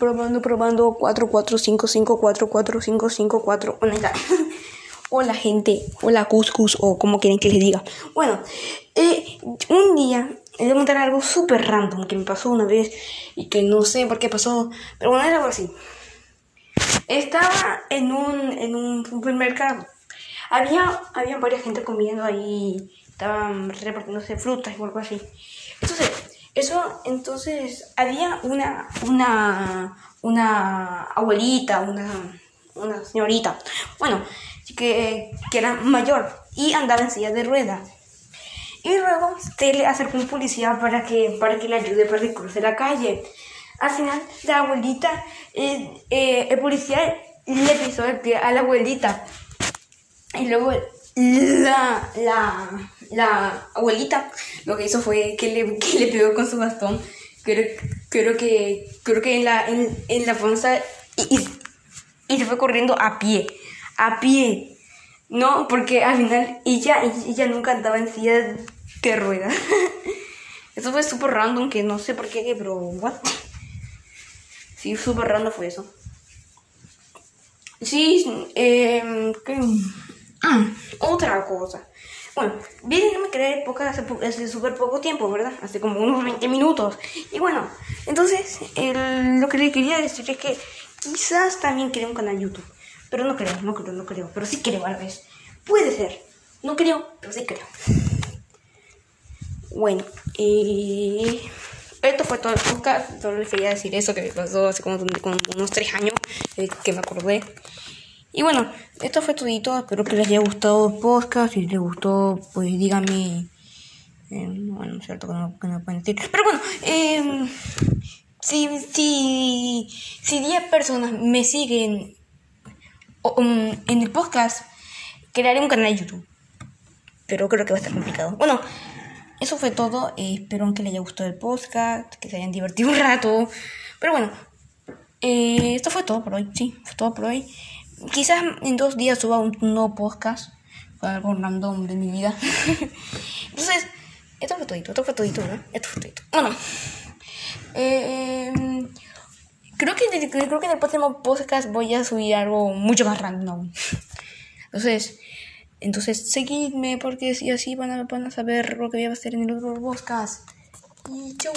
probando, probando. 4, 4, 5, 5, 4, 4, 5, 5, 4. Bueno, ya. Hola, gente. Hola, Cuscus, o como quieren que les diga. Bueno, eh, un día les voy a contar algo súper random que me pasó una vez y que no sé por qué pasó, pero bueno, era algo así. Estaba en un, en un supermercado. Había, había varias gente comiendo ahí, estaban repartiéndose frutas y algo así. Entonces, eso, entonces, había una, una, una abuelita, una, una señorita, bueno, que, que era mayor y andaba en silla de ruedas. Y luego se le acercó un policía para que, para que le ayude para que cruce la calle. Al final, la abuelita, eh, eh, el policía le pisó el pie a la abuelita. Y luego la, la, la abuelita lo que hizo fue que le, que le pegó con su bastón. Creo, creo que, creo que en la, en, en la y se fue corriendo a pie. A pie. No, porque al final ella, ella nunca andaba en silla de ruedas. eso fue súper random, que no sé por qué, pero what? Sí, súper random fue eso. Sí, eh, ¿qué? Ah, otra cosa. Bueno, no me creé podcast hace, hace súper poco tiempo, ¿verdad? Hace como unos 20 minutos. Y bueno, entonces lo que le quería decir es que quizás también cree un canal YouTube. Pero no creo, no creo, no creo. Pero sí creo a la vez. Puede ser. No creo, pero sí creo. Bueno, eh, esto fue todo el podcast. Solo les quería decir eso que me pasó hace como, como unos 3 años eh, que me acordé. Y bueno, esto fue todito. Espero que les haya gustado el podcast. Si les gustó, pues díganme. Eh, bueno, es cierto que no, que no pueden decir. Pero bueno, eh, si, si, si 10 personas me siguen um, en el podcast, crearé un canal de YouTube. Pero creo que va a estar complicado. Bueno, eso fue todo. Eh, espero que les haya gustado el podcast, que se hayan divertido un rato. Pero bueno, eh, esto fue todo por hoy. Sí, fue todo por hoy. Quizás en dos días suba un nuevo podcast. Algo random de mi vida. Entonces, esto fue todito, esto fue todito, ¿no? Esto fue todito. Bueno, eh, creo, que, creo que en el próximo podcast voy a subir algo mucho más random. Entonces, entonces seguidme porque si así van a, van a saber lo que voy a hacer en el otro podcast. Y chau.